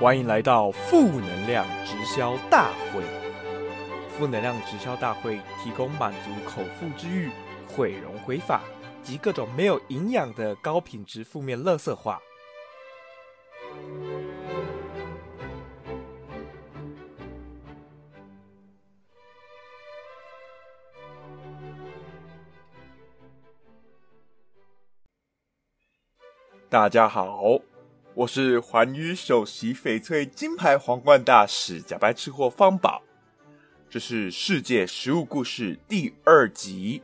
欢迎来到负能量直销大会。负能量直销大会提供满足口腹之欲、毁容毁法及各种没有营养的高品质负面垃圾话。大家好，我是环宇首席翡翠金牌皇冠大使假白吃货方宝，这是世界食物故事第二集，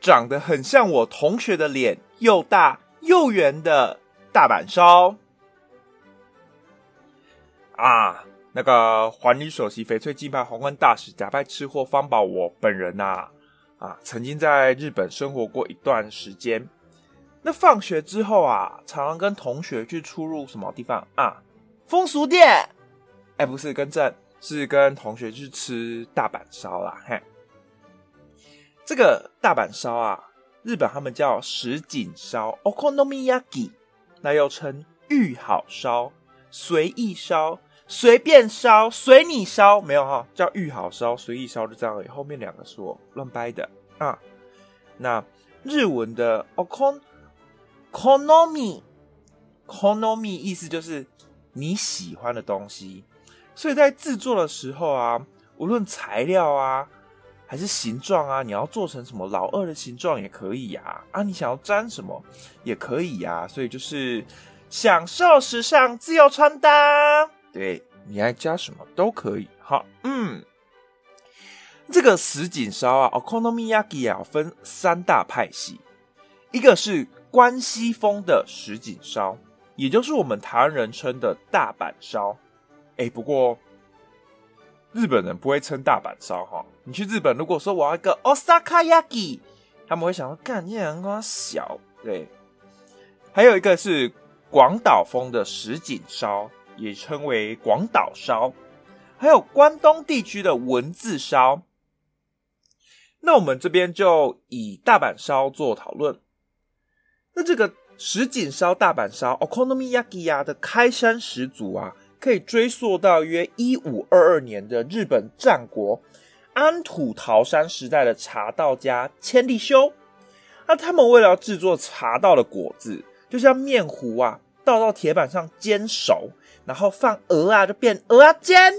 长得很像我同学的脸，又大又圆的大阪烧啊！那个环宇首席翡翠金牌皇冠大使假白吃货方宝，我本人呐啊，曾经在日本生活过一段时间。那放学之后啊，常常跟同学去出入什么地方啊？风俗店？哎，不是，跟正是跟同学去吃大阪烧啦。嘿，这个大阪烧啊，日本他们叫什锦烧 （okonomiyaki），那又称御好烧、随意烧、随便烧、随你烧，没有哈，叫御好烧、随意烧就这样而已。后面两个是我乱掰的啊。那日文的 okon。Konomi，Konomi 意思就是你喜欢的东西，所以在制作的时候啊，无论材料啊，还是形状啊，你要做成什么老二的形状也可以呀，啊，你想要粘什么也可以呀，所以就是享受时尚自由穿搭，对你爱加什么都可以。好，嗯，这个什锦烧啊，Okonomiyaki 啊，分三大派系，一个是。关西风的石锦烧，也就是我们台湾人称的大阪烧。哎，不过日本人不会称大阪烧哈。你去日本，如果说我要一个 Osaka Yaki，他们会想说干你阳光小。对，还有一个是广岛风的石锦烧，也称为广岛烧。还有关东地区的文字烧。那我们这边就以大阪烧做讨论。那这个石锦烧大阪烧 （Okonomiyaki） 的开山始祖啊，可以追溯到约一五二二年的日本战国安土桃山时代的茶道家千利休。那他们为了要制作茶道的果子，就像面糊啊，倒到铁板上煎熟，然后放鹅啊，就变鹅啊煎。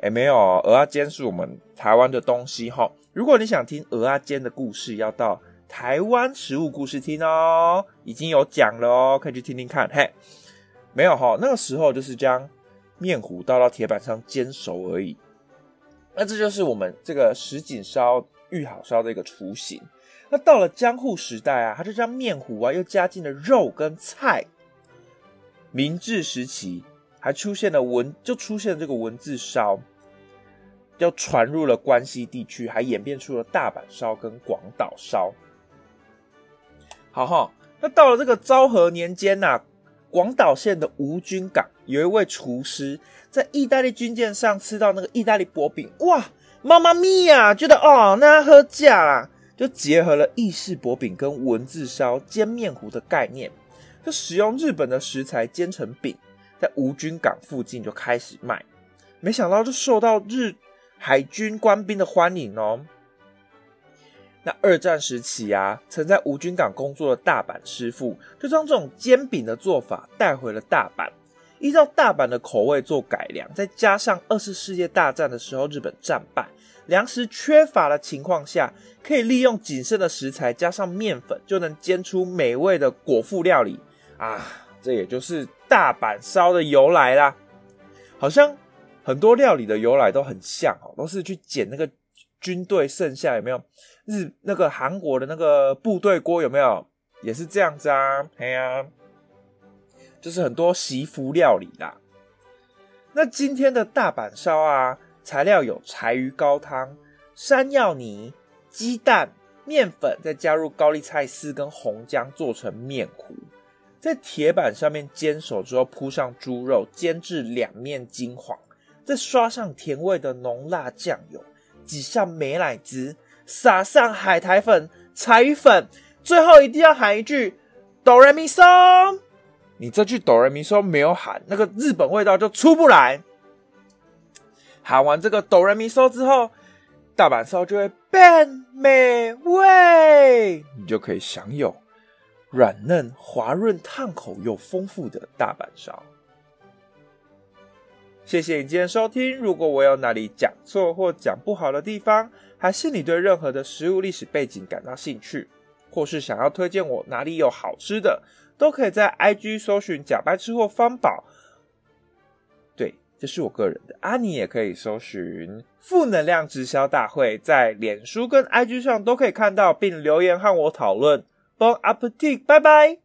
哎，没有，鹅啊煎是我们台湾的东西哈。如果你想听鹅啊煎的故事，要到。台湾食物故事厅哦，已经有讲了哦，可以去听听看。嘿，没有哈，那个时候就是将面糊倒到铁板上煎熟而已。那这就是我们这个什锦烧、玉好烧的一个雏形。那到了江户时代啊，它就将面糊啊又加进了肉跟菜。明治时期还出现了文，就出现这个文字烧，又传入了关西地区，还演变出了大阪烧跟广岛烧。好哈，那到了这个昭和年间呐，广岛县的吴军港有一位厨师在意大利军舰上吃到那个意大利薄饼，哇，妈妈咪呀，觉得哦，那喝价啦，就结合了意式薄饼跟文字烧煎面糊的概念，就使用日本的食材煎成饼，在吴军港附近就开始卖，没想到就受到日海军官兵的欢迎哦。那二战时期啊，曾在吴军港工作的大阪师傅，就将这种煎饼的做法带回了大阪，依照大阪的口味做改良，再加上二次世界大战的时候日本战败，粮食缺乏的情况下，可以利用仅剩的食材加上面粉，就能煎出美味的果腹料理啊！这也就是大阪烧的由来啦。好像很多料理的由来都很像哦，都是去捡那个军队剩下有没有？日那个韩国的那个部队锅有没有也是这样子啊？哎呀，就是很多习服料理啦。那今天的大阪烧啊，材料有柴鱼高汤、山药泥、鸡蛋、面粉，再加入高丽菜丝跟红姜做成面糊，在铁板上面煎熟之后，铺上猪肉，煎至两面金黄，再刷上甜味的浓辣酱油，挤上美乃滋。撒上海苔粉、柴鱼粉，最后一定要喊一句哆来咪嗦。你这句哆来咪嗦没有喊，那个日本味道就出不来。喊完这个哆来咪嗦之后，大阪烧就会变美味，你就可以享有软嫩、滑润、烫口又丰富的大阪烧。谢谢你今天收听。如果我有哪里讲错或讲不好的地方，还是你对任何的食物历史背景感到兴趣，或是想要推荐我哪里有好吃的，都可以在 IG 搜寻“假白吃货方宝”。对，这是我个人的。阿尼也可以搜寻“负能量直销大会”，在脸书跟 IG 上都可以看到，并留言和我讨论。Bon appetit，拜拜。